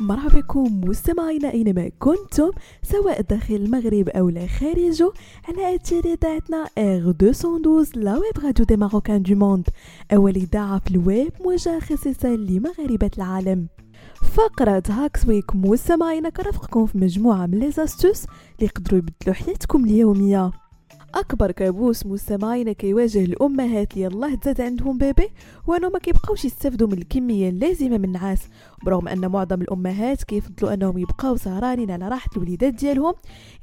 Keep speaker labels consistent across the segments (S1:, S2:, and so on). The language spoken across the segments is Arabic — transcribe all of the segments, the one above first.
S1: مرحبا بكم مستمعينا اينما كنتم سواء داخل المغرب أو لا خارجه على أثير إذاعتنا R212 la web radio des Marocains du monde أول إذاعة في الويب موجهه خصيصا لمغاربة العالم. فقرة Hacks Week مستمعينا كرفقكم في مجموعة من les astuces اللي يقدروا يبدلوا حياتكم اليومية. أكبر كابوس مستمعينا كيواجه الأمهات اللي تزاد عندهم bébé هو انهم ما كيبقاوش يستافدوا من الكمية اللازمة من النعاس برغم أن معظم الأمهات كيفضلوا أنهم يبقاو سهرانين على راحة الوليدات ديالهم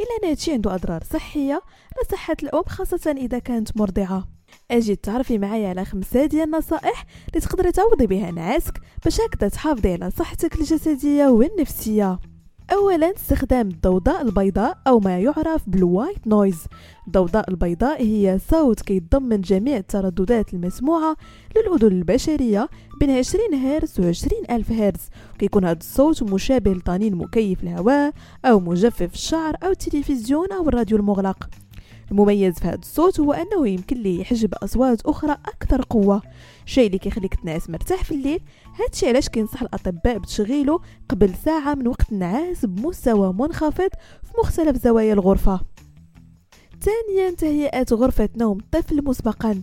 S1: إلا أن هادشي عنده أضرار صحية على صحة الأم خاصة إذا كانت مرضعة. أجي تعرفي معايا على خمسة ديال النصائح اللي تقدري تعوضي بها نعاسك باش هكذا تحافظي على صحتك الجسدية والنفسية. اولا استخدام الضوضاء البيضاء أو ما يعرف بال white noise الضوضاء البيضاء هي صوت كيتضمن جميع الترددات المسموعة للأذن البشرية بين 20 هرتز و 20 ألف هرتز. كيكون هذا الصوت مشابه لطنين مكيف الهواء أو مجفف الشعر أو التلفزيون أو الراديو المغلق. المميز في هذا الصوت هو أنه يمكن ليه يحجب أصوات أخرى أكثر قوة. شيء اللي كيخليك تنعس مرتاح في الليل هادشي علاش كينصح الأطباء بتشغيله قبل ساعة من وقت النعاس بمستوى منخفض في مختلف زوايا الغرفة. ثانيا تهيئة غرفة نوم الطفل مسبقا.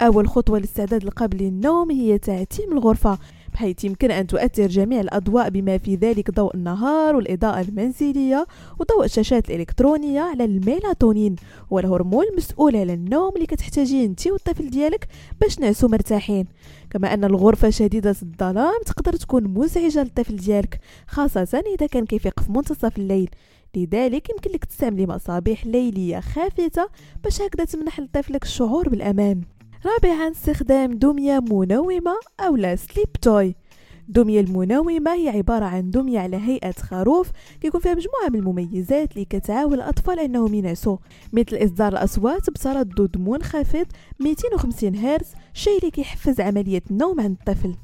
S1: أول خطوة للاستعداد قبل النوم هي تعتيم الغرفة. بحيث يمكن أن تؤثر جميع الأضواء بما في ذلك ضوء النهار والإضاءة المنزلية وضوء الشاشات الإلكترونية على الميلاتونين. والهرمون المسؤول على النوم اللي كتحتاجيه أنت والطفل ديالك باش نعسو مرتاحين. كما أن الغرفة شديدة الظلام تقدر تكون مزعجة للطفل ديالك خاصة إذا كان كيفيق في منتصف الليل. لذلك يمكن لك تستعملي مصابيح ليلية خافتة باش هكذا تمنح لطفلك الشعور بالأمان. رابعا استخدام دمية منومة أو لا سليب توي الدمية المنومة هي عبارة عن دمية على هيئة خروف كيكون فيها مجموعة من المميزات اللي كتعاون الأطفال أنهم ينعسوا مثل إصدار الأصوات بتردد منخفض 250 هرتز شيء اللي كيحفز عملية النوم عند الطفل.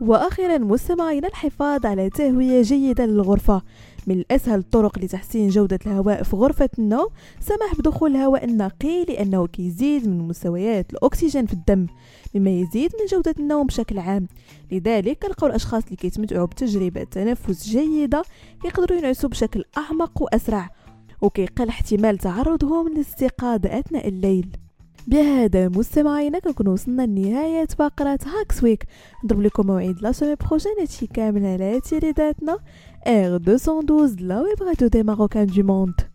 S1: وأخيرا مستمعينا الحفاظ على تهوية جيدة للغرفة. من الأسهل الطرق لتحسين جودة الهواء في غرفة النوم سمح بدخول الهواء النقي لأنه كيزيد من مستويات الأكسجين في الدم مما يزيد من جودة النوم بشكل عام. لذلك كنلقاو الأشخاص اللي كيتمتعوا بتجربة تنفس جيدة يقدروا ينعسوا بشكل أعمق وأسرع وكيقل احتمال تعرضهم للاستيقاظ أثناء الليل. بهذا مستمعينا كنكون وصلنا لنهاية فقرة Hacks Week نضرب لكم موعد la semaine prochaine هادشي كامل على تيريداتنا. R212 la web radio des Marocains du monde.